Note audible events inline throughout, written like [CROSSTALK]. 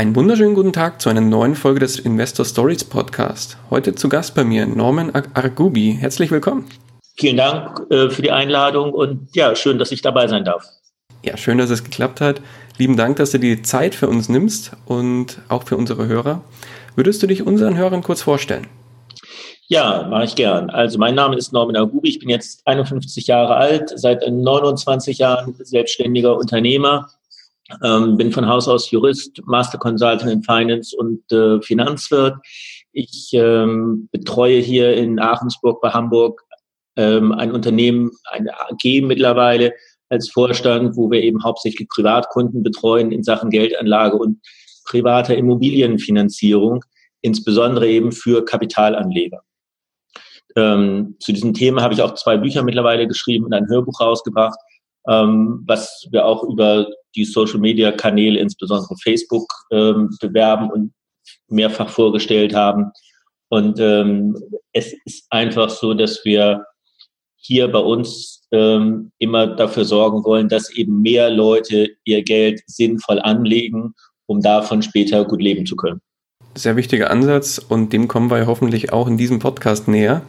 Einen wunderschönen guten Tag zu einer neuen Folge des Investor Stories Podcast. Heute zu Gast bei mir Norman Argubi. Herzlich willkommen. Vielen Dank äh, für die Einladung und ja, schön, dass ich dabei sein darf. Ja, schön, dass es geklappt hat. Lieben Dank, dass du dir die Zeit für uns nimmst und auch für unsere Hörer. Würdest du dich unseren Hörern kurz vorstellen? Ja, mache ich gern. Also mein Name ist Norman Agubi, ich bin jetzt 51 Jahre alt, seit 29 Jahren selbstständiger Unternehmer ähm, bin von Haus aus Jurist, Master Consultant in Finance und äh, Finanzwirt. Ich ähm, betreue hier in Aachensburg bei Hamburg ähm, ein Unternehmen, eine AG mittlerweile als Vorstand, wo wir eben hauptsächlich Privatkunden betreuen in Sachen Geldanlage und privater Immobilienfinanzierung, insbesondere eben für Kapitalanleger. Ähm, zu diesem Thema habe ich auch zwei Bücher mittlerweile geschrieben und ein Hörbuch rausgebracht ähm, was wir auch über die Social-Media-Kanäle, insbesondere Facebook, ähm, bewerben und mehrfach vorgestellt haben. Und ähm, es ist einfach so, dass wir hier bei uns ähm, immer dafür sorgen wollen, dass eben mehr Leute ihr Geld sinnvoll anlegen, um davon später gut leben zu können. Sehr wichtiger Ansatz und dem kommen wir hoffentlich auch in diesem Podcast näher.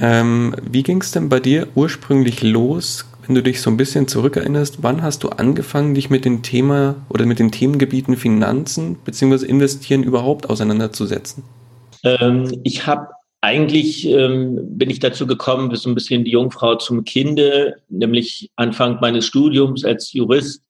Ähm, wie ging es denn bei dir ursprünglich los? Wenn du dich so ein bisschen zurückerinnerst, wann hast du angefangen, dich mit dem Thema oder mit den Themengebieten Finanzen bzw. Investieren überhaupt auseinanderzusetzen? Ähm, ich habe eigentlich ähm, bin ich dazu gekommen, so ein bisschen die Jungfrau zum Kinde, nämlich Anfang meines Studiums als Jurist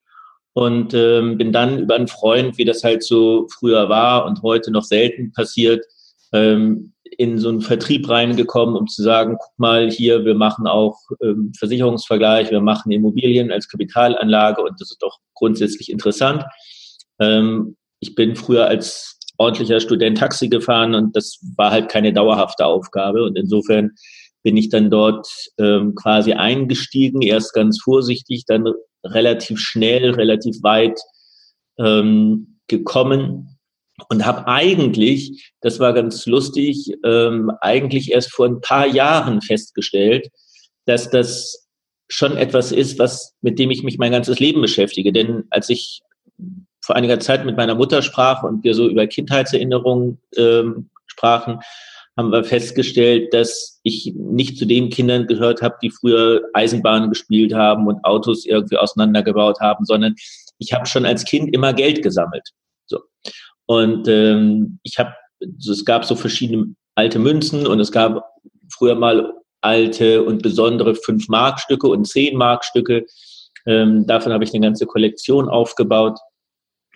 und ähm, bin dann über einen Freund, wie das halt so früher war und heute noch selten passiert, ähm, in so einen Vertrieb reingekommen, um zu sagen, guck mal hier, wir machen auch ähm, Versicherungsvergleich, wir machen Immobilien als Kapitalanlage und das ist doch grundsätzlich interessant. Ähm, ich bin früher als ordentlicher Student Taxi gefahren und das war halt keine dauerhafte Aufgabe und insofern bin ich dann dort ähm, quasi eingestiegen, erst ganz vorsichtig, dann relativ schnell, relativ weit ähm, gekommen und habe eigentlich, das war ganz lustig, ähm, eigentlich erst vor ein paar Jahren festgestellt, dass das schon etwas ist, was mit dem ich mich mein ganzes Leben beschäftige. Denn als ich vor einiger Zeit mit meiner Mutter sprach und wir so über Kindheitserinnerungen ähm, sprachen, haben wir festgestellt, dass ich nicht zu den Kindern gehört habe, die früher Eisenbahnen gespielt haben und Autos irgendwie auseinandergebaut haben, sondern ich habe schon als Kind immer Geld gesammelt. So. Und ähm, ich habe, es gab so verschiedene alte Münzen und es gab früher mal alte und besondere 5-Mark-Stücke und 10-Mark-Stücke. Ähm, davon habe ich eine ganze Kollektion aufgebaut,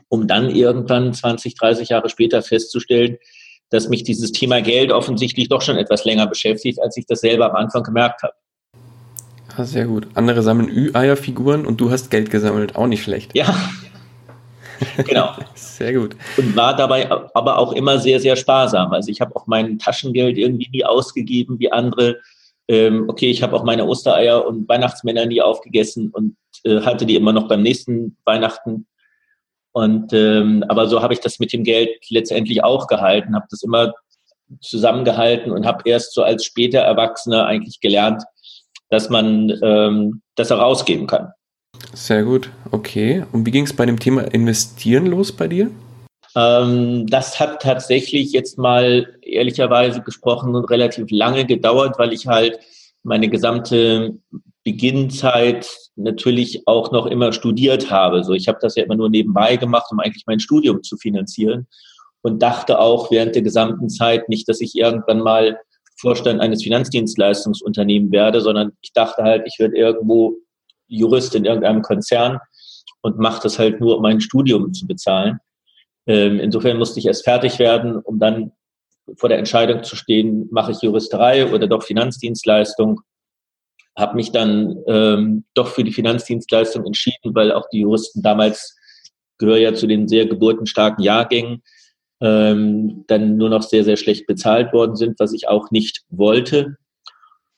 um dann irgendwann 20, 30 Jahre später festzustellen, dass mich dieses Thema Geld offensichtlich doch schon etwas länger beschäftigt, als ich das selber am Anfang gemerkt habe. Ah, sehr gut. Andere sammeln Ü-Eierfiguren und du hast Geld gesammelt. Auch nicht schlecht. Ja, [LAUGHS] Genau. Sehr gut. Und war dabei aber auch immer sehr, sehr sparsam. Also ich habe auch mein Taschengeld irgendwie nie ausgegeben wie andere. Ähm, okay, ich habe auch meine Ostereier und Weihnachtsmänner nie aufgegessen und äh, hatte die immer noch beim nächsten Weihnachten. Und ähm, aber so habe ich das mit dem Geld letztendlich auch gehalten, habe das immer zusammengehalten und habe erst so als später Erwachsener eigentlich gelernt, dass man ähm, das herausgeben kann. Sehr gut, okay. Und wie ging es bei dem Thema Investieren los bei dir? Ähm, das hat tatsächlich jetzt mal ehrlicherweise gesprochen relativ lange gedauert, weil ich halt meine gesamte Beginnzeit natürlich auch noch immer studiert habe. So, ich habe das ja immer nur nebenbei gemacht, um eigentlich mein Studium zu finanzieren und dachte auch während der gesamten Zeit nicht, dass ich irgendwann mal Vorstand eines Finanzdienstleistungsunternehmens werde, sondern ich dachte halt, ich werde irgendwo Jurist in irgendeinem Konzern und mache das halt nur, um mein Studium zu bezahlen. Ähm, insofern musste ich erst fertig werden, um dann vor der Entscheidung zu stehen, mache ich Juristerei oder doch Finanzdienstleistung. Habe mich dann ähm, doch für die Finanzdienstleistung entschieden, weil auch die Juristen damals gehören ja zu den sehr geburtenstarken Jahrgängen. ähm, dann nur noch sehr, sehr schlecht bezahlt worden sind, was ich auch nicht wollte.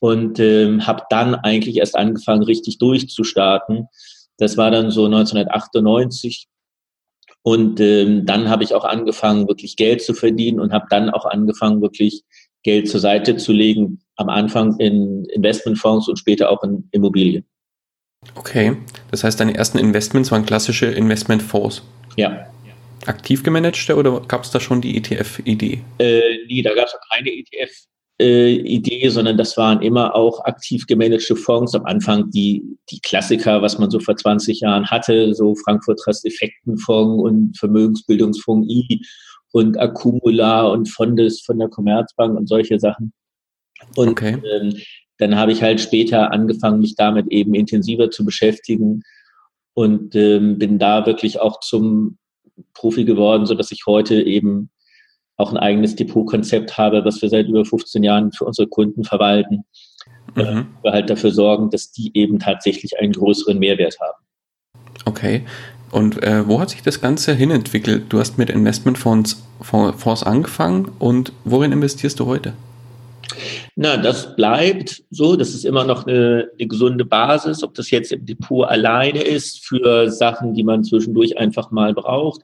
Und ähm, habe dann eigentlich erst angefangen, richtig durchzustarten. Das war dann so 1998. Und ähm, dann habe ich auch angefangen, wirklich Geld zu verdienen und habe dann auch angefangen, wirklich Geld zur Seite zu legen. Am Anfang in Investmentfonds und später auch in Immobilien. Okay, das heißt, deine ersten Investments waren klassische Investmentfonds. Ja. Aktiv gemanagte oder gab es da schon die ETF-Idee? Äh, nee, da gab es auch keine ETF-Idee, sondern das waren immer auch aktiv gemanagte Fonds. Am Anfang die, die Klassiker, was man so vor 20 Jahren hatte, so Frankfurt Trust Effektenfonds und Vermögensbildungsfonds I und Accumular und Fondes von der Commerzbank und solche Sachen. Und okay. ähm, dann habe ich halt später angefangen, mich damit eben intensiver zu beschäftigen und ähm, bin da wirklich auch zum Profi geworden, so dass ich heute eben auch ein eigenes Depotkonzept habe, was wir seit über 15 Jahren für unsere Kunden verwalten. Mhm. Äh, wir halt dafür sorgen, dass die eben tatsächlich einen größeren Mehrwert haben. Okay. Und äh, wo hat sich das Ganze hinentwickelt? Du hast mit Investmentfonds Fonds angefangen und worin investierst du heute? Na, das bleibt so. Das ist immer noch eine, eine, gesunde Basis. Ob das jetzt im Depot alleine ist für Sachen, die man zwischendurch einfach mal braucht.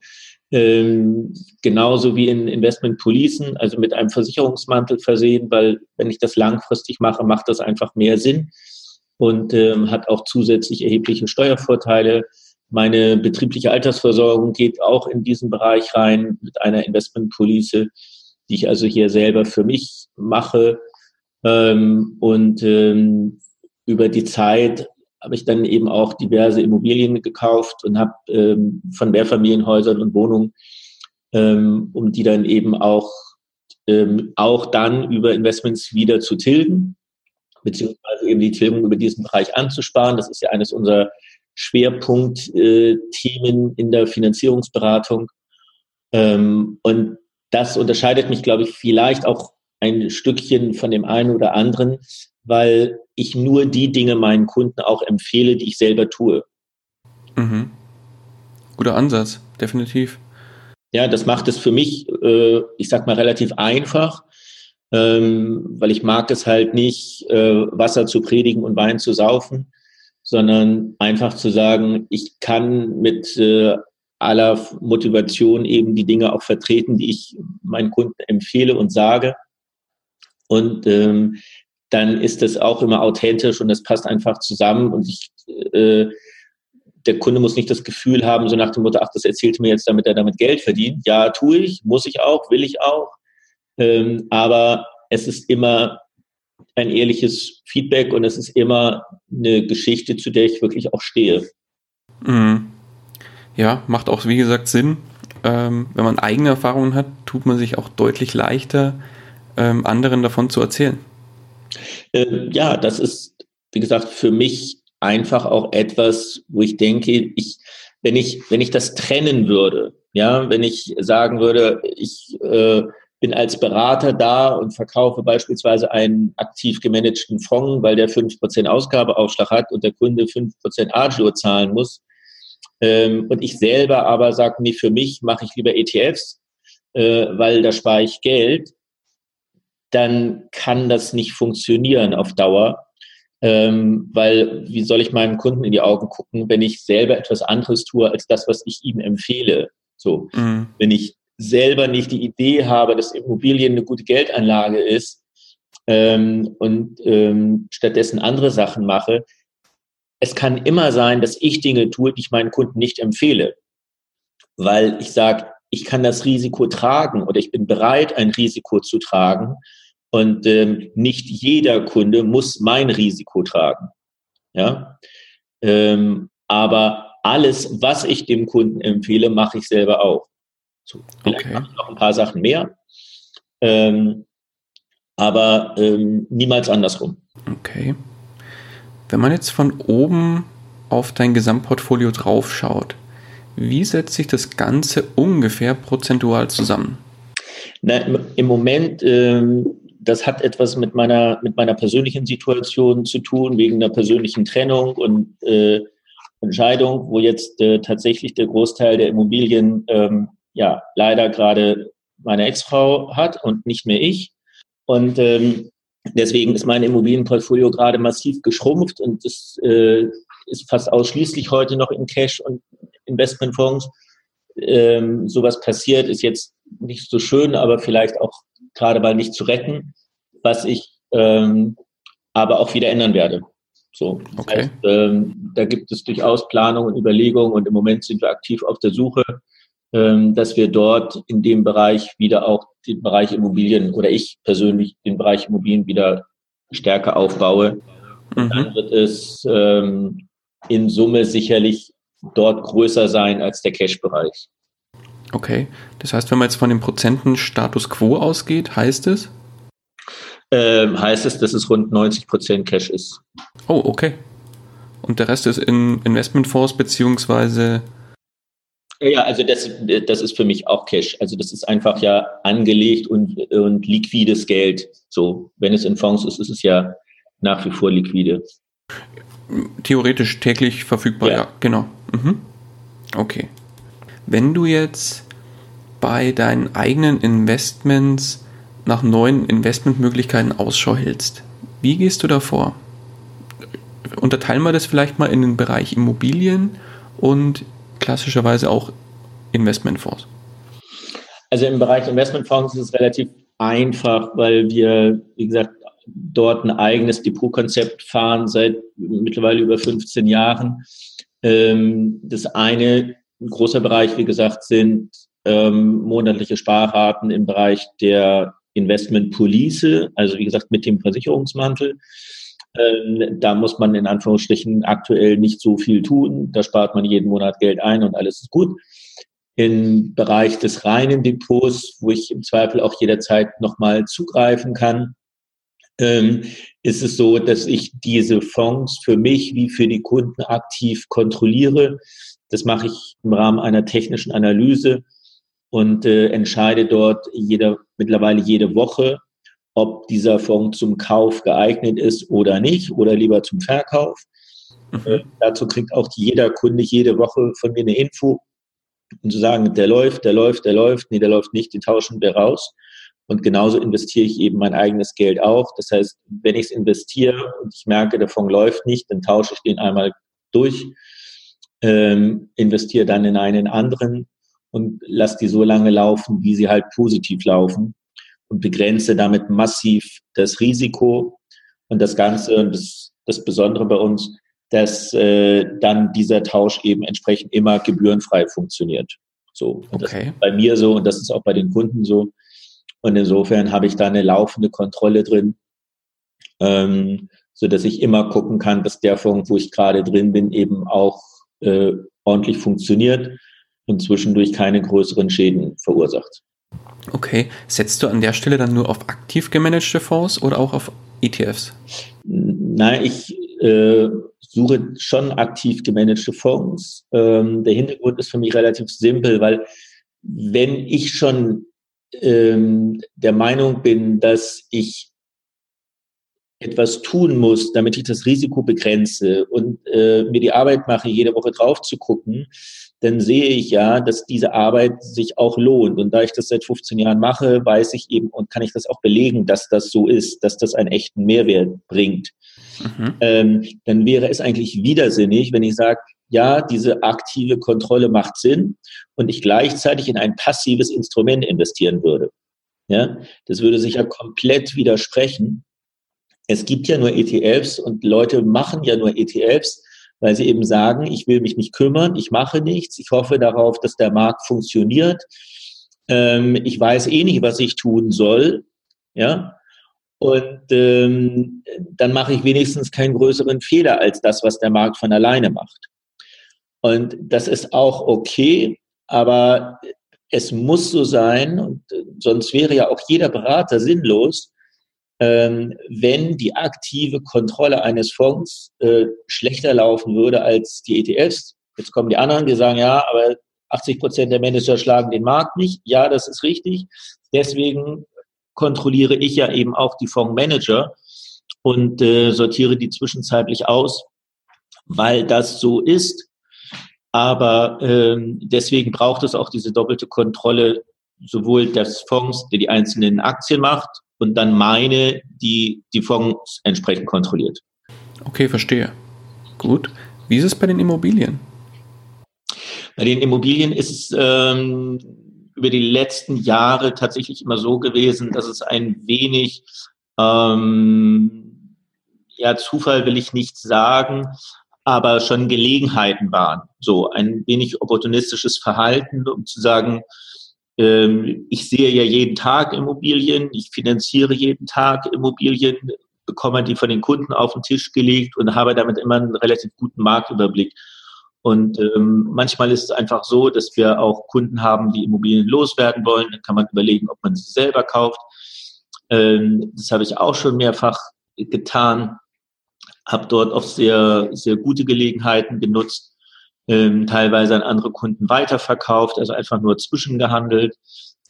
Ähm, genauso wie in Investmentpolicen, also mit einem Versicherungsmantel versehen, weil wenn ich das langfristig mache, macht das einfach mehr Sinn und ähm, hat auch zusätzlich erhebliche Steuervorteile. Meine betriebliche Altersversorgung geht auch in diesen Bereich rein mit einer Investmentpolice die ich also hier selber für mich mache. Ähm, und ähm, über die Zeit habe ich dann eben auch diverse Immobilien gekauft und habe ähm, von Mehrfamilienhäusern und Wohnungen, ähm, um die dann eben auch, ähm, auch dann über Investments wieder zu tilgen, beziehungsweise eben die Tilgung über diesen Bereich anzusparen. Das ist ja eines unserer Schwerpunktthemen in der Finanzierungsberatung. Ähm, und das unterscheidet mich, glaube ich, vielleicht auch ein Stückchen von dem einen oder anderen, weil ich nur die Dinge meinen Kunden auch empfehle, die ich selber tue. Mhm. Guter Ansatz, definitiv. Ja, das macht es für mich, äh, ich sag mal, relativ einfach, ähm, weil ich mag es halt nicht, äh, Wasser zu predigen und Wein zu saufen, sondern einfach zu sagen, ich kann mit äh, aller Motivation eben die Dinge auch vertreten, die ich meinen Kunden empfehle und sage. Und ähm, dann ist das auch immer authentisch und das passt einfach zusammen. Und ich, äh, der Kunde muss nicht das Gefühl haben, so nach dem Motto, ach, das erzählt mir jetzt, damit er damit Geld verdient. Ja, tue ich, muss ich auch, will ich auch. Ähm, aber es ist immer ein ehrliches Feedback und es ist immer eine Geschichte, zu der ich wirklich auch stehe. Mhm ja, macht auch, wie gesagt, Sinn. Ähm, wenn man eigene Erfahrungen hat, tut man sich auch deutlich leichter, ähm, anderen davon zu erzählen. Ähm, ja, das ist, wie gesagt, für mich einfach auch etwas, wo ich denke, ich, wenn ich, wenn ich das trennen würde, ja, wenn ich sagen würde, ich äh, bin als Berater da und verkaufe beispielsweise einen aktiv gemanagten Fonds, weil der 5% Ausgabeaufschlag hat und der Kunde 5% Agio zahlen muss, ähm, und ich selber aber sage, nee, für mich mache ich lieber ETFs, äh, weil da spare ich Geld, dann kann das nicht funktionieren auf Dauer. Ähm, weil wie soll ich meinem Kunden in die Augen gucken, wenn ich selber etwas anderes tue als das, was ich ihm empfehle? So, mhm. wenn ich selber nicht die Idee habe, dass Immobilien eine gute Geldanlage ist ähm, und ähm, stattdessen andere Sachen mache, es kann immer sein, dass ich Dinge tue, die ich meinen Kunden nicht empfehle, weil ich sage, ich kann das Risiko tragen oder ich bin bereit, ein Risiko zu tragen. Und ähm, nicht jeder Kunde muss mein Risiko tragen. Ja? Ähm, aber alles, was ich dem Kunden empfehle, mache ich selber auch. So, vielleicht okay. mache ich noch ein paar Sachen mehr, ähm, aber ähm, niemals andersrum. Okay. Wenn man jetzt von oben auf dein Gesamtportfolio draufschaut, wie setzt sich das Ganze ungefähr prozentual zusammen? Na, Im Moment, ähm, das hat etwas mit meiner, mit meiner persönlichen Situation zu tun, wegen einer persönlichen Trennung und äh, Entscheidung, wo jetzt äh, tatsächlich der Großteil der Immobilien ähm, ja leider gerade meine Ex-Frau hat und nicht mehr ich. Und ähm, deswegen ist mein Immobilienportfolio gerade massiv geschrumpft und es äh, ist fast ausschließlich heute noch in Cash und Investmentfonds. Ähm, sowas passiert, ist jetzt nicht so schön, aber vielleicht auch gerade mal nicht zu retten, was ich ähm, aber auch wieder ändern werde. So, okay. heißt, ähm, da gibt es durchaus Planungen und Überlegungen und im Moment sind wir aktiv auf der Suche, ähm, dass wir dort in dem Bereich wieder auch den Bereich Immobilien oder ich persönlich den Bereich Immobilien wieder stärker aufbaue. Mhm. Dann wird es ähm, in Summe sicherlich dort größer sein als der Cash-Bereich. Okay, das heißt, wenn man jetzt von dem Prozenten Status Quo ausgeht, heißt es? Ähm, heißt es, dass es rund 90 Prozent Cash ist. Oh, okay. Und der Rest ist in Investmentfonds beziehungsweise ja, also das, das ist für mich auch Cash. Also das ist einfach ja angelegt und, und liquides Geld. So, wenn es in Fonds ist, ist es ja nach wie vor liquide. Theoretisch täglich verfügbar, ja, ja genau. Mhm. Okay. Wenn du jetzt bei deinen eigenen Investments nach neuen Investmentmöglichkeiten Ausschau hältst, wie gehst du da vor? Unterteilen wir das vielleicht mal in den Bereich Immobilien und klassischerweise auch Investmentfonds? Also im Bereich Investmentfonds ist es relativ einfach, weil wir, wie gesagt, dort ein eigenes Depotkonzept fahren seit mittlerweile über 15 Jahren. Ähm, das eine, ein großer Bereich, wie gesagt, sind ähm, monatliche Sparraten im Bereich der Investmentpolice, also wie gesagt mit dem Versicherungsmantel. Ähm, da muss man in Anführungsstrichen aktuell nicht so viel tun. Da spart man jeden Monat Geld ein und alles ist gut. Im Bereich des reinen Depots, wo ich im Zweifel auch jederzeit nochmal zugreifen kann, ähm, ist es so, dass ich diese Fonds für mich wie für die Kunden aktiv kontrolliere. Das mache ich im Rahmen einer technischen Analyse und äh, entscheide dort jeder, mittlerweile jede Woche, ob dieser Fonds zum Kauf geeignet ist oder nicht oder lieber zum Verkauf. Mhm. Äh, dazu kriegt auch jeder Kunde jede Woche von mir eine Info und zu sagen, der läuft, der läuft, der läuft, nee, der läuft nicht, den tauschen wir raus. Und genauso investiere ich eben mein eigenes Geld auch. Das heißt, wenn ich es investiere und ich merke, der Fonds läuft nicht, dann tausche ich den einmal durch, ähm, investiere dann in einen anderen und lasse die so lange laufen, wie sie halt positiv laufen und begrenze damit massiv das Risiko und das Ganze und das, das Besondere bei uns, dass äh, dann dieser Tausch eben entsprechend immer gebührenfrei funktioniert. So, und okay. das ist bei mir so und das ist auch bei den Kunden so. Und insofern habe ich da eine laufende Kontrolle drin, ähm, so dass ich immer gucken kann, dass der Fonds, wo ich gerade drin bin, eben auch äh, ordentlich funktioniert und zwischendurch keine größeren Schäden verursacht. Okay, setzt du an der Stelle dann nur auf aktiv gemanagte Fonds oder auch auf ETFs? Nein, ich äh, suche schon aktiv gemanagte Fonds. Ähm, der Hintergrund ist für mich relativ simpel, weil wenn ich schon ähm, der Meinung bin, dass ich etwas tun muss, damit ich das Risiko begrenze und äh, mir die Arbeit mache, jede Woche drauf zu gucken, dann sehe ich ja, dass diese Arbeit sich auch lohnt. Und da ich das seit 15 Jahren mache, weiß ich eben und kann ich das auch belegen, dass das so ist, dass das einen echten Mehrwert bringt. Mhm. Ähm, dann wäre es eigentlich widersinnig, wenn ich sage, ja, diese aktive Kontrolle macht Sinn und ich gleichzeitig in ein passives Instrument investieren würde. Ja, das würde sich ja komplett widersprechen. Es gibt ja nur ETFs und Leute machen ja nur ETFs, weil sie eben sagen, ich will mich nicht kümmern, ich mache nichts, ich hoffe darauf, dass der Markt funktioniert. Ähm, ich weiß eh nicht, was ich tun soll. Ja. Und ähm, dann mache ich wenigstens keinen größeren Fehler als das, was der Markt von alleine macht. Und das ist auch okay, aber es muss so sein, und sonst wäre ja auch jeder Berater sinnlos, ähm, wenn die aktive Kontrolle eines Fonds äh, schlechter laufen würde als die ETFs. Jetzt kommen die anderen, die sagen, ja, aber 80 Prozent der Manager schlagen den Markt nicht. Ja, das ist richtig. Deswegen kontrolliere ich ja eben auch die Fondsmanager und äh, sortiere die zwischenzeitlich aus, weil das so ist. Aber ähm, deswegen braucht es auch diese doppelte Kontrolle sowohl das Fonds, der die einzelnen Aktien macht, und dann meine, die die Fonds entsprechend kontrolliert. Okay, verstehe. Gut. Wie ist es bei den Immobilien? Bei den Immobilien ist es ähm, über die letzten Jahre tatsächlich immer so gewesen, dass es ein wenig, ähm, ja, Zufall will ich nicht sagen, aber schon Gelegenheiten waren. So ein wenig opportunistisches Verhalten, um zu sagen, ähm, ich sehe ja jeden Tag Immobilien, ich finanziere jeden Tag Immobilien, bekomme die von den Kunden auf den Tisch gelegt und habe damit immer einen relativ guten Marktüberblick. Und ähm, manchmal ist es einfach so, dass wir auch Kunden haben, die Immobilien loswerden wollen. Dann kann man überlegen, ob man sie selber kauft. Ähm, das habe ich auch schon mehrfach getan. Habe dort auch sehr, sehr gute Gelegenheiten genutzt, ähm, teilweise an andere Kunden weiterverkauft, also einfach nur zwischengehandelt.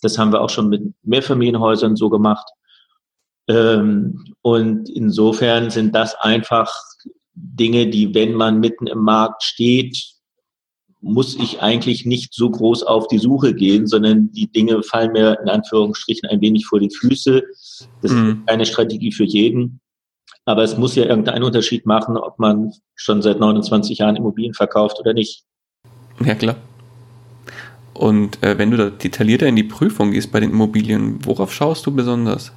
Das haben wir auch schon mit Mehrfamilienhäusern so gemacht. Ähm, und insofern sind das einfach Dinge, die, wenn man mitten im Markt steht, muss ich eigentlich nicht so groß auf die Suche gehen, sondern die Dinge fallen mir in Anführungsstrichen ein wenig vor die Füße. Das mhm. ist keine Strategie für jeden. Aber es muss ja irgendeinen Unterschied machen, ob man schon seit 29 Jahren Immobilien verkauft oder nicht. Ja, klar. Und äh, wenn du da detaillierter in die Prüfung gehst bei den Immobilien, worauf schaust du besonders?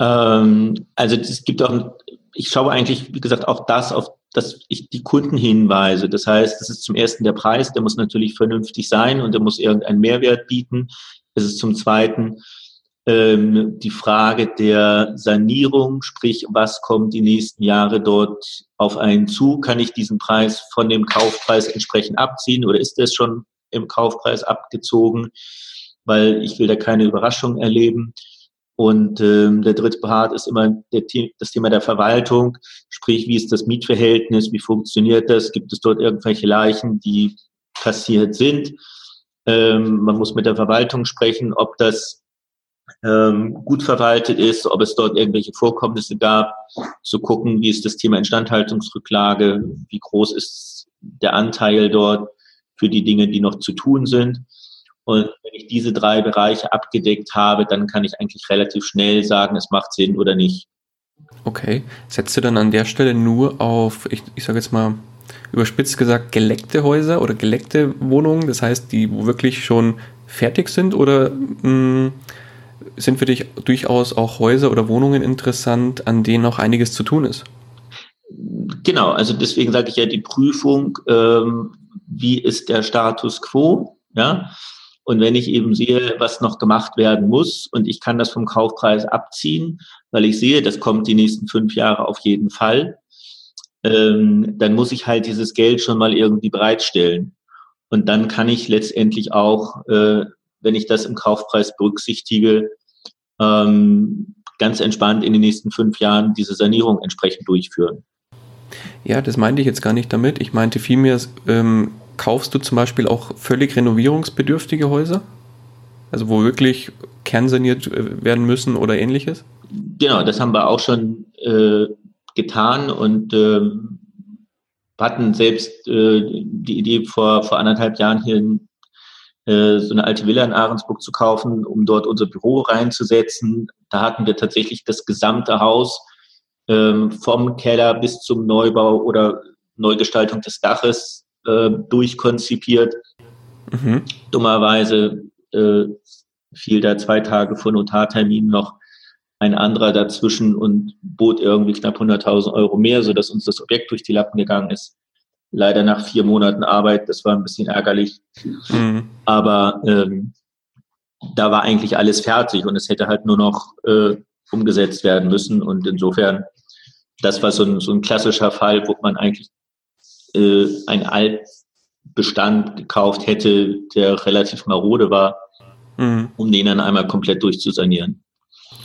Ähm, also es gibt auch, ich schaue eigentlich, wie gesagt, auch das, auf das ich die Kunden hinweise. Das heißt, es ist zum ersten der Preis, der muss natürlich vernünftig sein und der muss irgendeinen Mehrwert bieten. Es ist zum zweiten ähm, die Frage der Sanierung, sprich, was kommt die nächsten Jahre dort auf einen zu? Kann ich diesen Preis von dem Kaufpreis entsprechend abziehen oder ist das schon im Kaufpreis abgezogen? Weil ich will da keine Überraschung erleben. Und ähm, der dritte Part ist immer der, das Thema der Verwaltung, sprich, wie ist das Mietverhältnis, wie funktioniert das, gibt es dort irgendwelche Leichen, die passiert sind. Ähm, man muss mit der Verwaltung sprechen, ob das ähm, gut verwaltet ist, ob es dort irgendwelche Vorkommnisse gab, zu gucken, wie ist das Thema Instandhaltungsrücklage, wie groß ist der Anteil dort für die Dinge, die noch zu tun sind. Und wenn ich diese drei Bereiche abgedeckt habe, dann kann ich eigentlich relativ schnell sagen, es macht Sinn oder nicht. Okay. Setzt du dann an der Stelle nur auf, ich, ich sage jetzt mal, überspitzt gesagt, geleckte Häuser oder geleckte Wohnungen, das heißt, die wo wirklich schon fertig sind oder mh, mm, sind für dich durchaus auch Häuser oder Wohnungen interessant, an denen noch einiges zu tun ist? Genau, also deswegen sage ich ja die Prüfung, ähm, wie ist der Status quo, ja, und wenn ich eben sehe, was noch gemacht werden muss und ich kann das vom Kaufpreis abziehen, weil ich sehe, das kommt die nächsten fünf Jahre auf jeden Fall, ähm, dann muss ich halt dieses Geld schon mal irgendwie bereitstellen. Und dann kann ich letztendlich auch, äh, wenn ich das im Kaufpreis berücksichtige, ähm, ganz entspannt in den nächsten fünf Jahren diese Sanierung entsprechend durchführen. Ja, das meinte ich jetzt gar nicht damit. Ich meinte vielmehr, ähm, kaufst du zum Beispiel auch völlig renovierungsbedürftige Häuser? Also wo wirklich kernsaniert äh, werden müssen oder ähnliches? Genau, das haben wir auch schon äh, getan und äh, hatten selbst äh, die Idee vor, vor anderthalb Jahren hier in, äh, so eine alte Villa in Ahrensburg zu kaufen, um dort unser Büro reinzusetzen. Da hatten wir tatsächlich das gesamte Haus ähm, vom Keller bis zum Neubau oder Neugestaltung des Daches äh, durchkonzipiert. Mhm. Dummerweise äh, fiel da zwei Tage vor Notartermin noch ein anderer dazwischen und bot irgendwie knapp 100.000 Euro mehr, sodass uns das Objekt durch die Lappen gegangen ist. Leider nach vier Monaten Arbeit, das war ein bisschen ärgerlich. Mhm. Aber ähm, da war eigentlich alles fertig und es hätte halt nur noch äh, umgesetzt werden müssen. Und insofern, das war so ein, so ein klassischer Fall, wo man eigentlich äh, ein Altbestand gekauft hätte, der relativ marode war, mhm. um den dann einmal komplett durchzusanieren.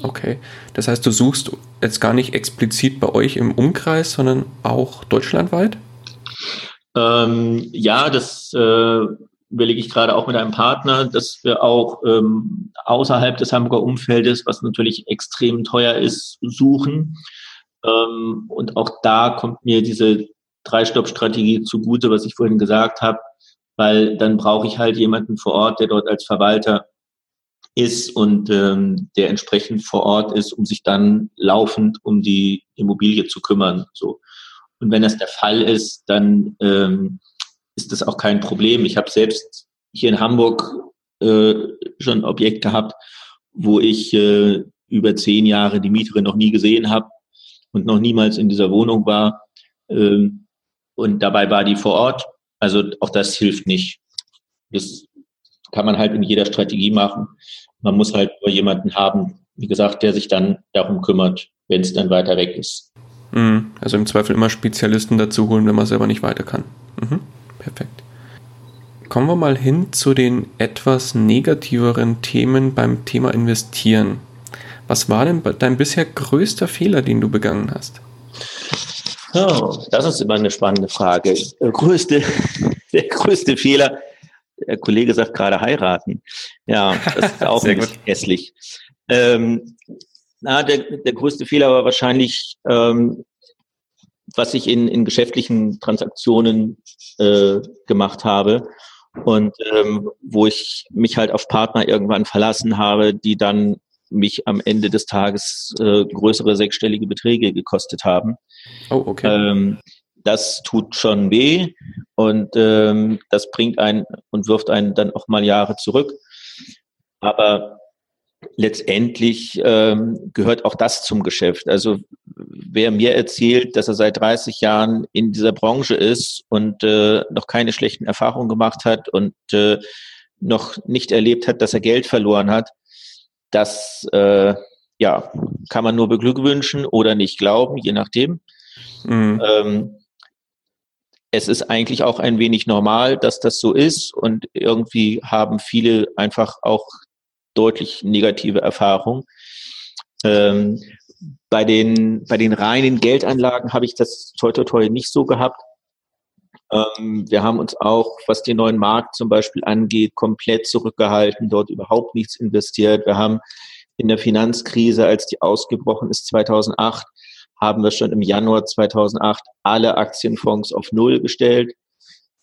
Okay, das heißt, du suchst jetzt gar nicht explizit bei euch im Umkreis, sondern auch deutschlandweit? Ähm, ja, das äh, überlege ich gerade auch mit einem Partner, dass wir auch ähm, außerhalb des Hamburger Umfeldes, was natürlich extrem teuer ist, suchen. Ähm, und auch da kommt mir diese Drei-Stopp-Strategie zugute, was ich vorhin gesagt habe, weil dann brauche ich halt jemanden vor Ort, der dort als Verwalter ist und ähm, der entsprechend vor Ort ist, um sich dann laufend um die Immobilie zu kümmern. So. Und wenn das der Fall ist, dann ähm, ist das auch kein Problem. Ich habe selbst hier in Hamburg äh, schon ein Objekt gehabt, wo ich äh, über zehn Jahre die Mieterin noch nie gesehen habe und noch niemals in dieser Wohnung war. Ähm, und dabei war die vor Ort. Also auch das hilft nicht. Das kann man halt in jeder Strategie machen. Man muss halt nur jemanden haben, wie gesagt, der sich dann darum kümmert, wenn es dann weiter weg ist. Mhm. Also im Zweifel immer Spezialisten dazu holen, wenn man selber nicht weiter kann. Mhm. Perfekt. Kommen wir mal hin zu den etwas negativeren Themen beim Thema Investieren. Was war denn dein bisher größter Fehler, den du begangen hast? Oh, das ist immer eine spannende Frage. Der größte, [LAUGHS] der größte Fehler, der Kollege sagt gerade heiraten. Ja, das ist [LAUGHS] auch ein bisschen hässlich. Ähm, na, der, der größte Fehler war wahrscheinlich, ähm, was ich in, in geschäftlichen Transaktionen äh, gemacht habe und ähm, wo ich mich halt auf Partner irgendwann verlassen habe, die dann mich am Ende des Tages äh, größere sechsstellige Beträge gekostet haben. Oh, okay. Ähm, das tut schon weh und ähm, das bringt einen und wirft einen dann auch mal Jahre zurück. Aber letztendlich ähm, gehört auch das zum Geschäft. Also wer mir erzählt, dass er seit 30 Jahren in dieser Branche ist und äh, noch keine schlechten Erfahrungen gemacht hat und äh, noch nicht erlebt hat, dass er Geld verloren hat, das äh, ja, kann man nur beglückwünschen oder nicht glauben, je nachdem. Mhm. Ähm, es ist eigentlich auch ein wenig normal, dass das so ist und irgendwie haben viele einfach auch deutlich negative Erfahrungen. Ähm, bei den, bei den reinen Geldanlagen habe ich das toi toi toi nicht so gehabt. Ähm, wir haben uns auch, was den neuen Markt zum Beispiel angeht, komplett zurückgehalten, dort überhaupt nichts investiert. Wir haben in der Finanzkrise, als die ausgebrochen ist 2008, haben wir schon im Januar 2008 alle Aktienfonds auf Null gestellt.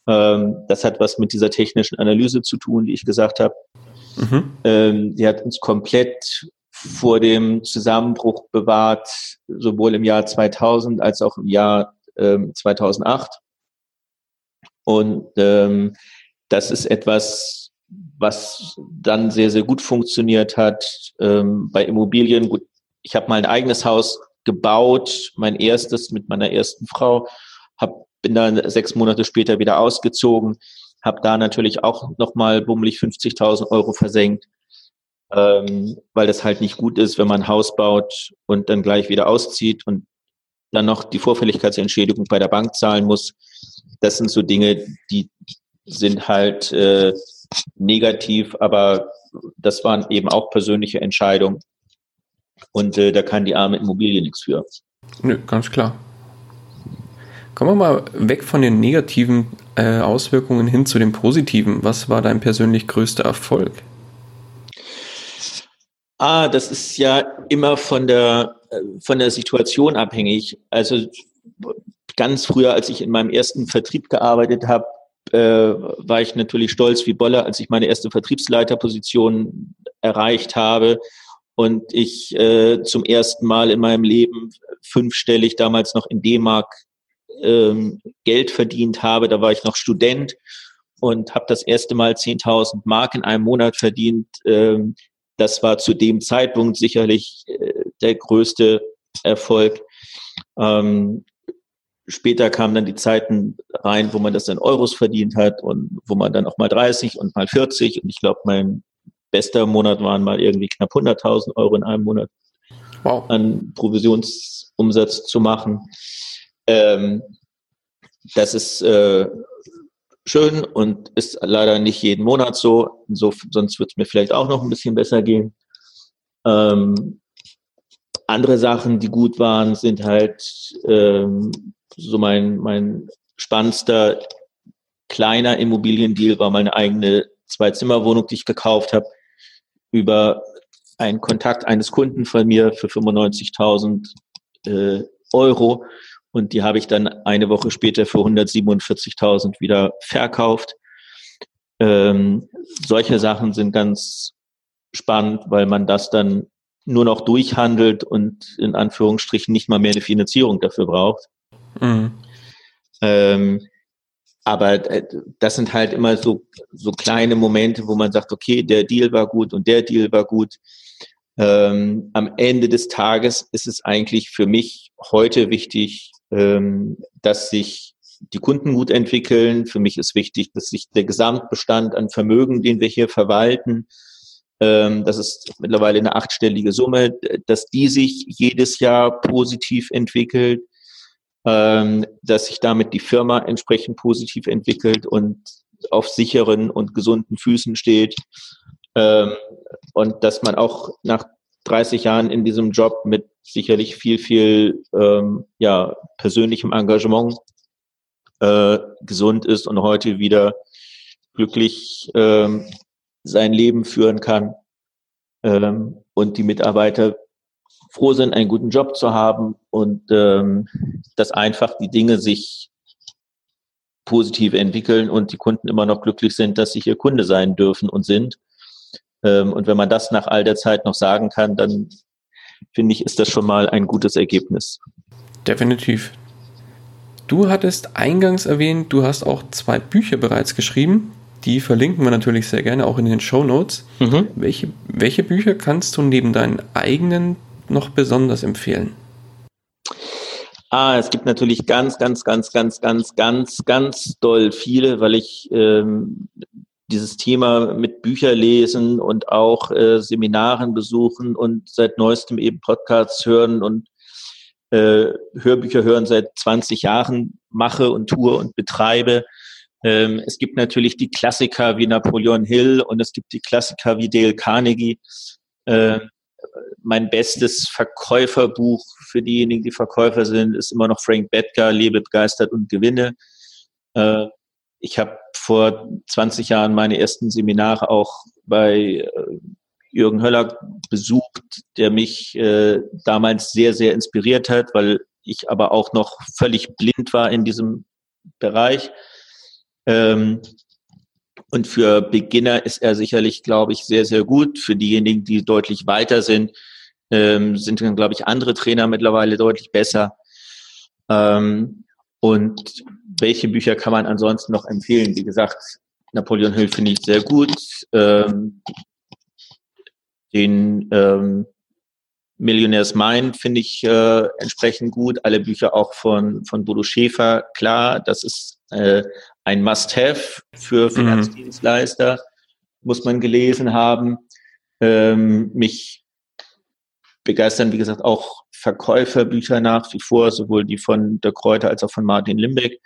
Ähm, das hat was mit dieser technischen Analyse zu tun, die ich gesagt habe. Mhm. Ähm, die hat uns komplett vor dem Zusammenbruch bewahrt, sowohl im Jahr 2000 als auch im Jahr ähm, 2008. Und ähm, das ist etwas, was dann sehr, sehr gut funktioniert hat. Ähm, bei Immobilien, gut, ich habe ein eigenes Haus gebaut, mein erstes mit meiner ersten Frau, hab, bin dann sechs Monate später wieder ausgezogen, habe da natürlich auch nochmal bummelig 50.000 Euro versenkt, ähm, weil das halt nicht gut ist, wenn man ein Haus baut und dann gleich wieder auszieht und dann noch die Vorfälligkeitsentschädigung bei der Bank zahlen muss das sind so Dinge, die sind halt äh, negativ, aber das waren eben auch persönliche Entscheidungen. Und äh, da kann die arme Immobilie nichts für. Nö, ganz klar. Kommen wir mal weg von den negativen äh, Auswirkungen hin zu den positiven. Was war dein persönlich größter Erfolg? Ah, das ist ja immer von der, äh, von der Situation abhängig. Also ganz früher, als ich in meinem ersten Vertrieb gearbeitet habe, äh, war ich natürlich stolz wie Bolle, als ich meine erste Vertriebsleiterposition erreicht habe und ich äh, zum ersten Mal in meinem Leben fünfstellig damals noch in D-Mark ähm, Geld verdient habe. Da war ich noch Student und habe das erste Mal 10.000 Mark in einem Monat verdient. Ähm, das war zu dem Zeitpunkt sicherlich äh, der größte Erfolg. Ähm, Später kamen dann die Zeiten rein, wo man das in Euros verdient hat und wo man dann auch mal 30 und mal 40 und ich glaube, mein bester Monat waren mal irgendwie knapp 100.000 Euro in einem Monat wow. an Provisionsumsatz zu machen. Ähm, das ist äh, schön und ist leider nicht jeden Monat so. so sonst wird es mir vielleicht auch noch ein bisschen besser gehen. Ähm, andere Sachen, die gut waren, sind halt ähm, so mein, mein spannendster kleiner Immobiliendeal war meine eigene Zwei-Zimmer-Wohnung, die ich gekauft habe, über einen Kontakt eines Kunden von mir für 95.000 äh, Euro. Und die habe ich dann eine Woche später für 147.000 wieder verkauft. Ähm, solche Sachen sind ganz spannend, weil man das dann nur noch durchhandelt und in Anführungsstrichen nicht mal mehr eine Finanzierung dafür braucht. Mhm. Ähm, aber äh, das sind halt immer so, so kleine Momente, wo man sagt, okay, der Deal war gut und der Deal war gut. Ähm, am Ende des Tages ist es eigentlich für mich heute wichtig, ähm, dass sich die Kunden gut entwickeln. Für mich ist wichtig, dass sich der Gesamtbestand an Vermögen, den wir hier verwalten, ähm, das ist mittlerweile eine achtstellige Summe, dass die sich jedes Jahr positiv entwickelt, dass sich damit die Firma entsprechend positiv entwickelt und auf sicheren und gesunden Füßen steht. Ähm, und dass man auch nach 30 Jahren in diesem Job mit sicherlich viel, viel ähm, ja, persönlichem Engagement äh, gesund ist und heute wieder glücklich ähm, sein Leben führen kann ähm, und die Mitarbeiter froh sind, einen guten Job zu haben und ähm, dass einfach die Dinge sich positiv entwickeln und die Kunden immer noch glücklich sind, dass sie hier Kunde sein dürfen und sind. Ähm, und wenn man das nach all der Zeit noch sagen kann, dann finde ich, ist das schon mal ein gutes Ergebnis. Definitiv. Du hattest eingangs erwähnt, du hast auch zwei Bücher bereits geschrieben. Die verlinken wir natürlich sehr gerne auch in den Show Notes. Mhm. Welche, welche Bücher kannst du neben deinen eigenen noch besonders empfehlen? Ah, es gibt natürlich ganz, ganz, ganz, ganz, ganz, ganz, ganz doll viele, weil ich ähm, dieses Thema mit Bücher lesen und auch äh, Seminaren besuchen und seit neuestem eben Podcasts hören und äh, Hörbücher hören seit 20 Jahren mache und tue und betreibe. Ähm, es gibt natürlich die Klassiker wie Napoleon Hill und es gibt die Klassiker wie Dale Carnegie. Äh, mein bestes Verkäuferbuch für diejenigen, die Verkäufer sind, ist immer noch Frank Bettger, Lebe begeistert und gewinne. Äh, ich habe vor 20 Jahren meine ersten Seminare auch bei äh, Jürgen Höller besucht, der mich äh, damals sehr, sehr inspiriert hat, weil ich aber auch noch völlig blind war in diesem Bereich. Und für Beginner ist er sicherlich, glaube ich, sehr, sehr gut. Für diejenigen, die deutlich weiter sind, ähm, sind dann, glaube ich, andere Trainer mittlerweile deutlich besser. Ähm, und welche Bücher kann man ansonsten noch empfehlen? Wie gesagt, Napoleon Hill finde ich sehr gut. Ähm, den ähm, Millionaires Mind finde ich äh, entsprechend gut. Alle Bücher auch von, von Bodo Schäfer. Klar, das ist äh, ein Must-Have für mhm. Finanzdienstleister, mhm. muss man gelesen haben. Ähm, mich begeistern, wie gesagt, auch Verkäuferbücher nach wie vor, sowohl die von der Kräuter als auch von Martin Limbeck.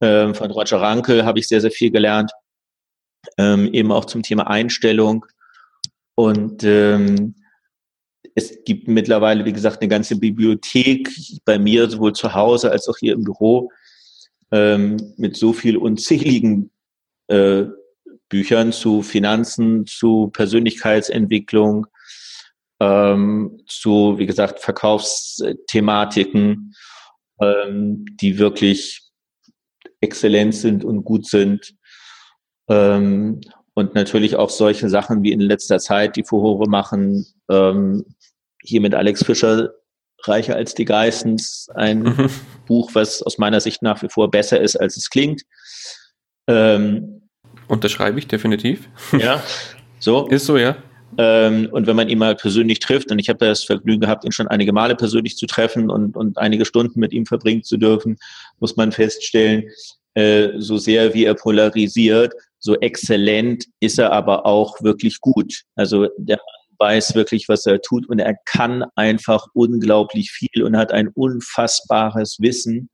Ähm, von Roger Ranke habe ich sehr, sehr viel gelernt. Ähm, eben auch zum Thema Einstellung. Und ähm, es gibt mittlerweile, wie gesagt, eine ganze Bibliothek bei mir, sowohl zu Hause als auch hier im Büro, ähm, mit so viel unzähligen äh, Büchern zu Finanzen, zu Persönlichkeitsentwicklung, ähm, zu, wie gesagt, Verkaufsthematiken, ähm, die wirklich exzellent sind und gut sind. Ähm, und natürlich auch solche Sachen wie in letzter Zeit, die Furore machen, ähm, hier mit Alex Fischer, Reicher als die Geistens, ein mhm. Buch, was aus meiner Sicht nach wie vor besser ist, als es klingt. Ähm, Unterschreibe ich definitiv. Ja, so. [LAUGHS] Ist so, ja. Ähm, und wenn man ihn mal persönlich trifft, und ich habe das Vergnügen gehabt, ihn schon einige Male persönlich zu treffen und, und einige Stunden mit ihm verbringen zu dürfen, muss man feststellen, äh, so sehr wie er polarisiert, so exzellent ist er aber auch wirklich gut. Also der weiß wirklich, was er tut und er kann einfach unglaublich viel und hat ein unfassbares Wissen.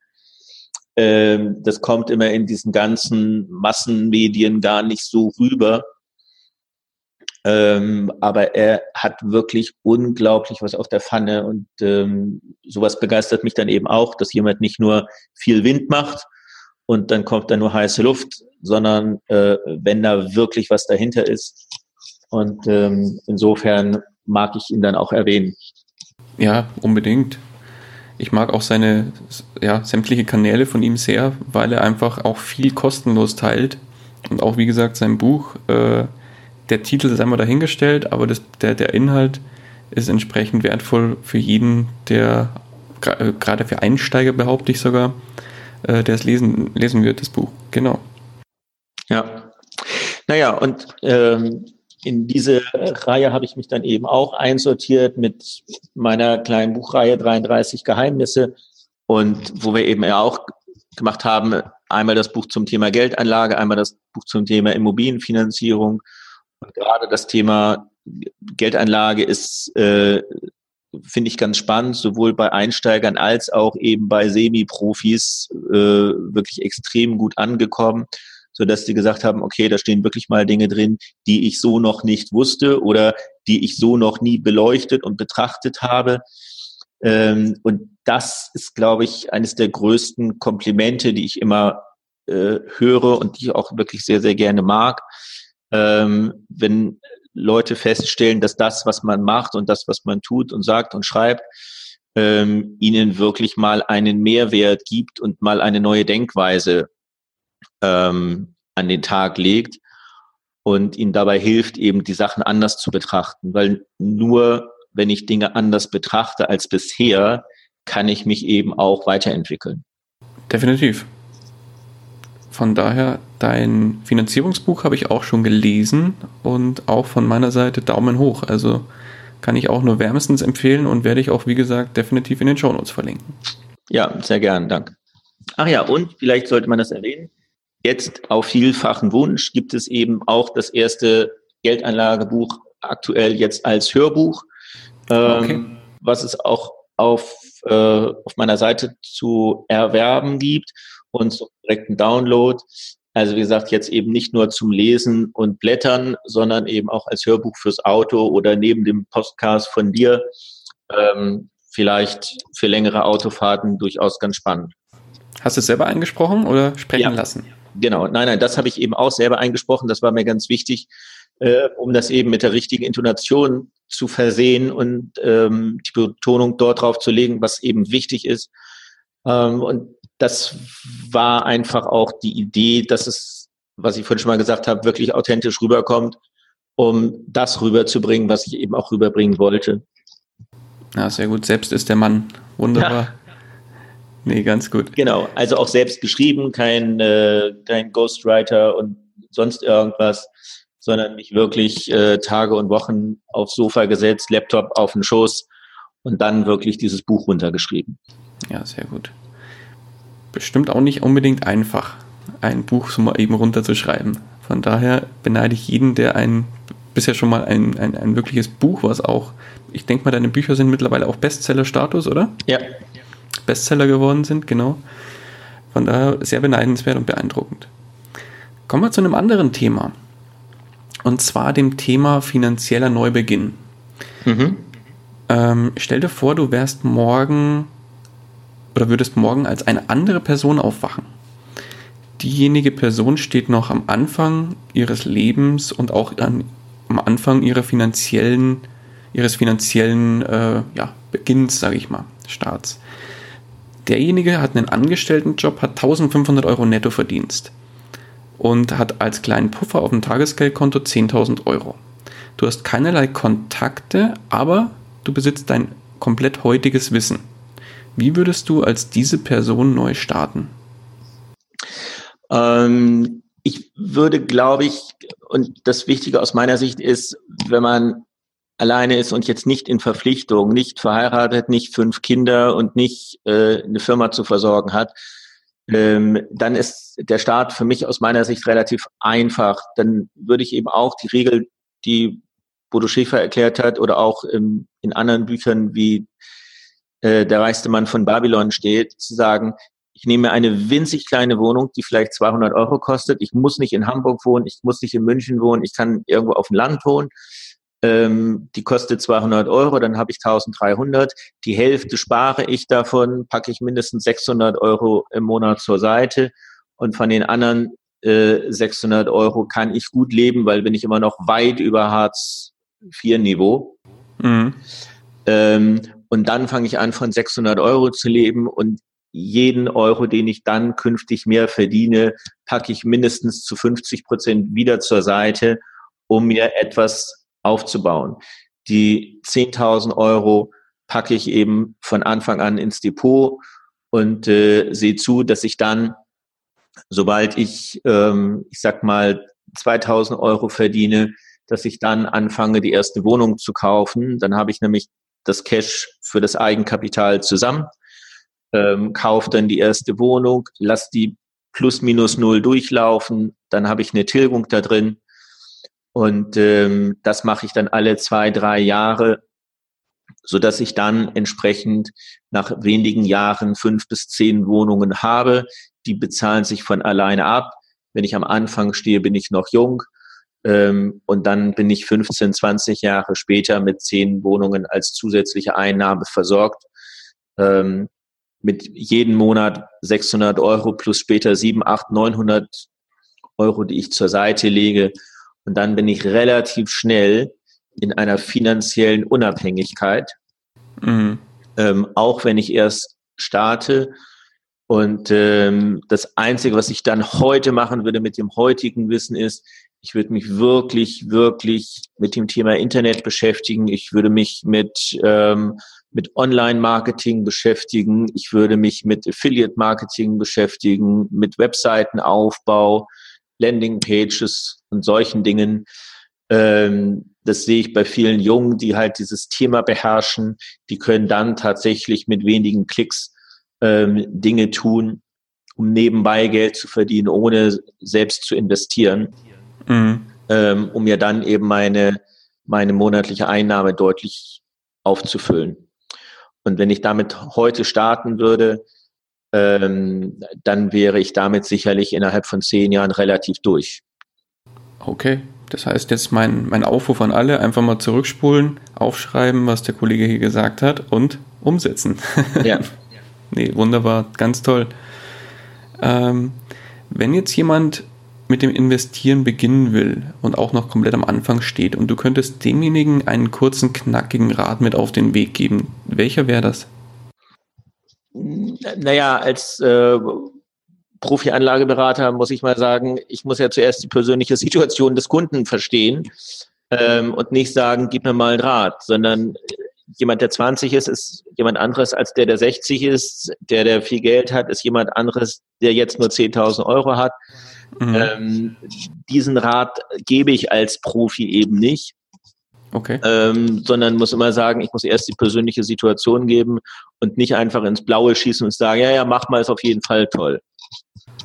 Ähm, das kommt immer in diesen ganzen Massenmedien gar nicht so rüber. Ähm, aber er hat wirklich unglaublich was auf der Pfanne und ähm, sowas begeistert mich dann eben auch, dass jemand nicht nur viel Wind macht und dann kommt da nur heiße Luft, sondern äh, wenn da wirklich was dahinter ist. Und ähm, insofern mag ich ihn dann auch erwähnen. Ja, unbedingt. Ich mag auch seine ja, sämtliche Kanäle von ihm sehr, weil er einfach auch viel kostenlos teilt. Und auch, wie gesagt, sein Buch äh, der Titel ist einmal dahingestellt, aber das, der, der Inhalt ist entsprechend wertvoll für jeden, der äh, gerade für Einsteiger behaupte ich sogar, äh, der es lesen, lesen wird, das Buch. Genau. Ja. Naja, und ähm, in diese Reihe habe ich mich dann eben auch einsortiert mit meiner kleinen Buchreihe 33 Geheimnisse und wo wir eben auch gemacht haben, einmal das Buch zum Thema Geldanlage, einmal das Buch zum Thema Immobilienfinanzierung. Und gerade das Thema Geldanlage ist, äh, finde ich ganz spannend, sowohl bei Einsteigern als auch eben bei Semi-Profis äh, wirklich extrem gut angekommen so dass die gesagt haben, okay, da stehen wirklich mal Dinge drin, die ich so noch nicht wusste oder die ich so noch nie beleuchtet und betrachtet habe. Ähm, und das ist, glaube ich, eines der größten Komplimente, die ich immer äh, höre und die ich auch wirklich sehr, sehr gerne mag. Ähm, wenn Leute feststellen, dass das, was man macht und das, was man tut und sagt und schreibt, ähm, ihnen wirklich mal einen Mehrwert gibt und mal eine neue Denkweise ähm, an den Tag legt und ihnen dabei hilft, eben die Sachen anders zu betrachten. Weil nur wenn ich Dinge anders betrachte als bisher, kann ich mich eben auch weiterentwickeln. Definitiv. Von daher, dein Finanzierungsbuch habe ich auch schon gelesen und auch von meiner Seite Daumen hoch. Also kann ich auch nur wärmestens empfehlen und werde ich auch, wie gesagt, definitiv in den Shownotes verlinken. Ja, sehr gern, danke. Ach ja, und vielleicht sollte man das erwähnen. Jetzt auf vielfachen Wunsch gibt es eben auch das erste Geldanlagebuch aktuell jetzt als Hörbuch, ähm, okay. was es auch auf, äh, auf meiner Seite zu erwerben gibt und zum direkten Download. Also wie gesagt, jetzt eben nicht nur zum Lesen und Blättern, sondern eben auch als Hörbuch fürs Auto oder neben dem Podcast von dir ähm, vielleicht für längere Autofahrten durchaus ganz spannend. Hast du es selber eingesprochen oder sprechen ja. lassen? Genau, nein, nein, das habe ich eben auch selber eingesprochen. Das war mir ganz wichtig, äh, um das eben mit der richtigen Intonation zu versehen und ähm, die Betonung dort drauf zu legen, was eben wichtig ist. Ähm, und das war einfach auch die Idee, dass es, was ich vorhin schon mal gesagt habe, wirklich authentisch rüberkommt, um das rüberzubringen, was ich eben auch rüberbringen wollte. Ja, sehr gut. Selbst ist der Mann. Wunderbar. Nee, ganz gut. Genau, also auch selbst geschrieben, kein, äh, kein Ghostwriter und sonst irgendwas, sondern mich wirklich äh, Tage und Wochen aufs Sofa gesetzt, Laptop auf den Schoß und dann wirklich dieses Buch runtergeschrieben. Ja, sehr gut. Bestimmt auch nicht unbedingt einfach, ein Buch so mal eben runterzuschreiben. Von daher beneide ich jeden, der ein bisher schon mal ein, ein, ein wirkliches Buch, was auch, ich denke mal, deine Bücher sind mittlerweile auch Bestseller-Status, oder? Ja, Bestseller geworden sind, genau. Von daher sehr beneidenswert und beeindruckend. Kommen wir zu einem anderen Thema. Und zwar dem Thema finanzieller Neubeginn. Mhm. Ähm, stell dir vor, du wärst morgen oder würdest morgen als eine andere Person aufwachen. Diejenige Person steht noch am Anfang ihres Lebens und auch an, am Anfang ihrer finanziellen, ihres finanziellen äh, ja, Beginns, sage ich mal, Starts. Derjenige hat einen Angestelltenjob, hat 1500 Euro Nettoverdienst und hat als kleinen Puffer auf dem Tagesgeldkonto 10.000 Euro. Du hast keinerlei Kontakte, aber du besitzt dein komplett heutiges Wissen. Wie würdest du als diese Person neu starten? Ähm, ich würde, glaube ich, und das Wichtige aus meiner Sicht ist, wenn man alleine ist und jetzt nicht in Verpflichtung, nicht verheiratet, nicht fünf Kinder und nicht äh, eine Firma zu versorgen hat, ähm, dann ist der Start für mich aus meiner Sicht relativ einfach. Dann würde ich eben auch die Regel, die Bodo Schäfer erklärt hat oder auch im, in anderen Büchern wie äh, Der reichste Mann von Babylon steht, zu sagen, ich nehme eine winzig kleine Wohnung, die vielleicht 200 Euro kostet. Ich muss nicht in Hamburg wohnen, ich muss nicht in München wohnen, ich kann irgendwo auf dem Land wohnen ähm, die kostet 200 Euro, dann habe ich 1300. Die Hälfte spare ich davon, packe ich mindestens 600 Euro im Monat zur Seite und von den anderen äh, 600 Euro kann ich gut leben, weil bin ich immer noch weit über Hartz IV Niveau. Mhm. Ähm, und dann fange ich an, von 600 Euro zu leben und jeden Euro, den ich dann künftig mehr verdiene, packe ich mindestens zu 50 Prozent wieder zur Seite um mir etwas aufzubauen. Die 10.000 Euro packe ich eben von Anfang an ins Depot und äh, sehe zu, dass ich dann, sobald ich, ähm, ich sag mal, 2000 Euro verdiene, dass ich dann anfange, die erste Wohnung zu kaufen. Dann habe ich nämlich das Cash für das Eigenkapital zusammen, ähm, kaufe dann die erste Wohnung, lasse die plus minus null durchlaufen, dann habe ich eine Tilgung da drin und ähm, das mache ich dann alle zwei, drei Jahre, so dass ich dann entsprechend nach wenigen Jahren fünf bis zehn Wohnungen habe. Die bezahlen sich von alleine ab. Wenn ich am Anfang stehe, bin ich noch jung. Ähm, und dann bin ich 15, 20 Jahre später mit zehn Wohnungen als zusätzliche Einnahme versorgt. Ähm, mit jedem Monat 600 Euro plus später 7, 8, 900 Euro, die ich zur Seite lege. Und dann bin ich relativ schnell in einer finanziellen Unabhängigkeit. Mhm. Ähm, auch wenn ich erst starte. Und ähm, das Einzige, was ich dann heute machen würde mit dem heutigen Wissen ist, ich würde mich wirklich, wirklich mit dem Thema Internet beschäftigen. Ich würde mich mit, ähm, mit Online-Marketing beschäftigen. Ich würde mich mit Affiliate-Marketing beschäftigen, mit Webseitenaufbau, Landing-Pages und solchen Dingen. Ähm, das sehe ich bei vielen Jungen, die halt dieses Thema beherrschen. Die können dann tatsächlich mit wenigen Klicks ähm, Dinge tun, um nebenbei Geld zu verdienen, ohne selbst zu investieren mhm. ähm, um mir dann eben meine, meine monatliche Einnahme deutlich aufzufüllen. Und wenn ich damit heute starten würde, ähm, dann wäre ich damit sicherlich innerhalb von zehn Jahren relativ durch. Okay, das heißt jetzt mein, mein Aufruf an alle, einfach mal zurückspulen, aufschreiben, was der Kollege hier gesagt hat und umsetzen. [LAUGHS] Ja. nee, wunderbar, ganz toll. Ähm, wenn jetzt jemand mit dem Investieren beginnen will und auch noch komplett am Anfang steht und du könntest demjenigen einen kurzen, knackigen Rat mit auf den Weg geben, welcher wäre das? Naja, als äh, Profi-Anlageberater muss ich mal sagen, ich muss ja zuerst die persönliche Situation des Kunden verstehen ähm, und nicht sagen, gib mir mal einen Rat, sondern jemand, der 20 ist, ist jemand anderes als der, der 60 ist. Der, der viel Geld hat, ist jemand anderes, der jetzt nur 10.000 Euro hat. Mhm. Ähm, diesen Rat gebe ich als Profi eben nicht. Okay. Ähm, sondern muss immer sagen, ich muss erst die persönliche Situation geben und nicht einfach ins Blaue schießen und sagen, ja, ja, mach mal, ist auf jeden Fall toll.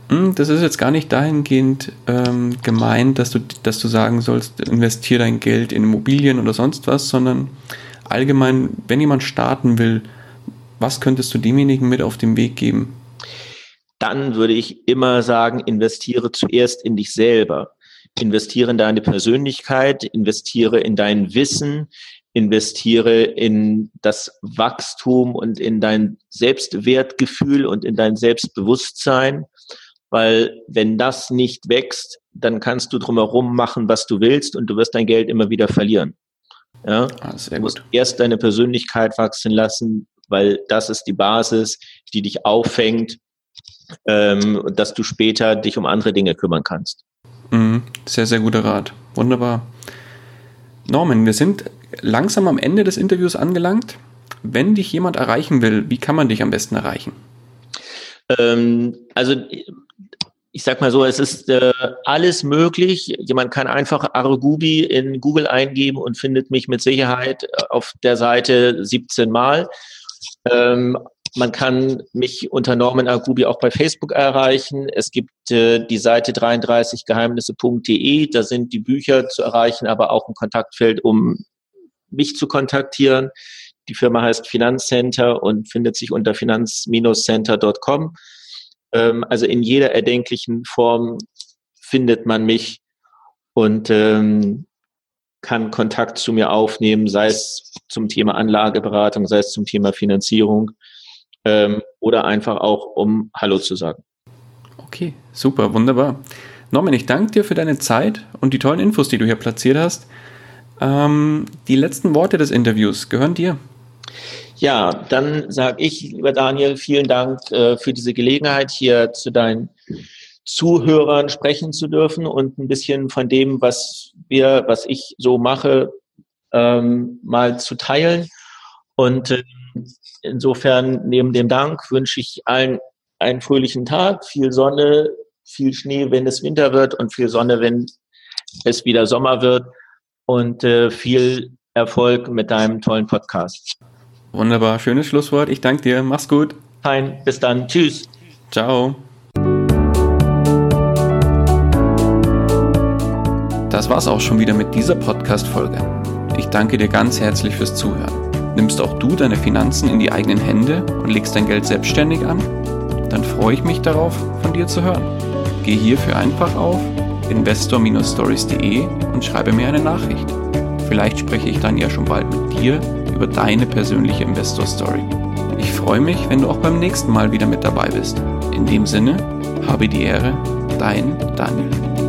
Hm, das ist jetzt gar nicht dahingehend ähm, gemeint, dass du, dass du sagen sollst, investiere dein Geld in Immobilien oder sonst was, sondern allgemein, wenn jemand starten will, was könntest du demjenigen mit auf den Weg geben? dann würde ich immer sagen, investiere zuerst in dich selber. Investiere in deine Persönlichkeit, investiere in dein Wissen, investiere in das Wachstum und in dein Selbstwertgefühl und in dein Selbstbewusstsein. Weil wenn das nicht wächst, dann kannst du drumherum machen, was du willst und du wirst dein Geld immer wieder verlieren. Ja? Ah, du musst erst deine Persönlichkeit wachsen lassen, weil das ist die Basis, die dich auffängt ähm, dass du später dich um andere Dinge kümmern kannst. Mhm. Sehr, sehr guter Rat. Wunderbar. Norman, wir sind langsam am Ende des Interviews angelangt. Wenn dich jemand erreichen will, wie kann man dich am besten erreichen? Ähm, also ich sag mal so, es ist äh, alles möglich. Jemand kann einfach Arugubi in Google eingeben und findet mich mit Sicherheit auf der Seite 17 Mal. Ähm, man kann mich unter Norman Agubi auch bei Facebook erreichen. Es gibt äh, die Seite 33geheimnisse.de, da sind die Bücher zu erreichen, aber auch ein Kontaktfeld, um mich zu kontaktieren. Die Firma heißt Finanzcenter und findet sich unter finanz-center.com. Ähm, also in jeder erdenklichen Form findet man mich und ähm, kann Kontakt zu mir aufnehmen, sei es zum Thema Anlageberatung, sei es zum Thema Finanzierung ähm, oder einfach auch, um Hallo zu sagen. Okay, super, wunderbar. Norman, ich danke dir für deine Zeit und die tollen Infos, die du hier platziert hast. Ähm, die letzten Worte des Interviews gehören dir. Ja, dann sage ich, lieber Daniel, vielen Dank äh, für diese Gelegenheit, hier zu deinen Zuhörern sprechen zu dürfen und ein bisschen von dem, was wir, was ich so mache, ähm, mal zu teilen. Und äh, insofern, neben dem Dank, wünsche ich allen einen fröhlichen Tag, viel Sonne, viel Schnee, wenn es Winter wird und viel Sonne, wenn es wieder Sommer wird und äh, viel Erfolg mit deinem tollen Podcast. Wunderbar, schönes Schlusswort. Ich danke dir. Mach's gut. Fein, bis dann. Tschüss. Ciao. Das war's auch schon wieder mit dieser Podcast-Folge. Ich danke dir ganz herzlich fürs Zuhören. Nimmst auch du deine Finanzen in die eigenen Hände und legst dein Geld selbstständig an? Dann freue ich mich darauf, von dir zu hören. Geh hierfür einfach auf investor-stories.de und schreibe mir eine Nachricht. Vielleicht spreche ich dann ja schon bald mit dir über deine persönliche Investor Story. Ich freue mich, wenn du auch beim nächsten Mal wieder mit dabei bist. In dem Sinne, habe die Ehre, dein Daniel.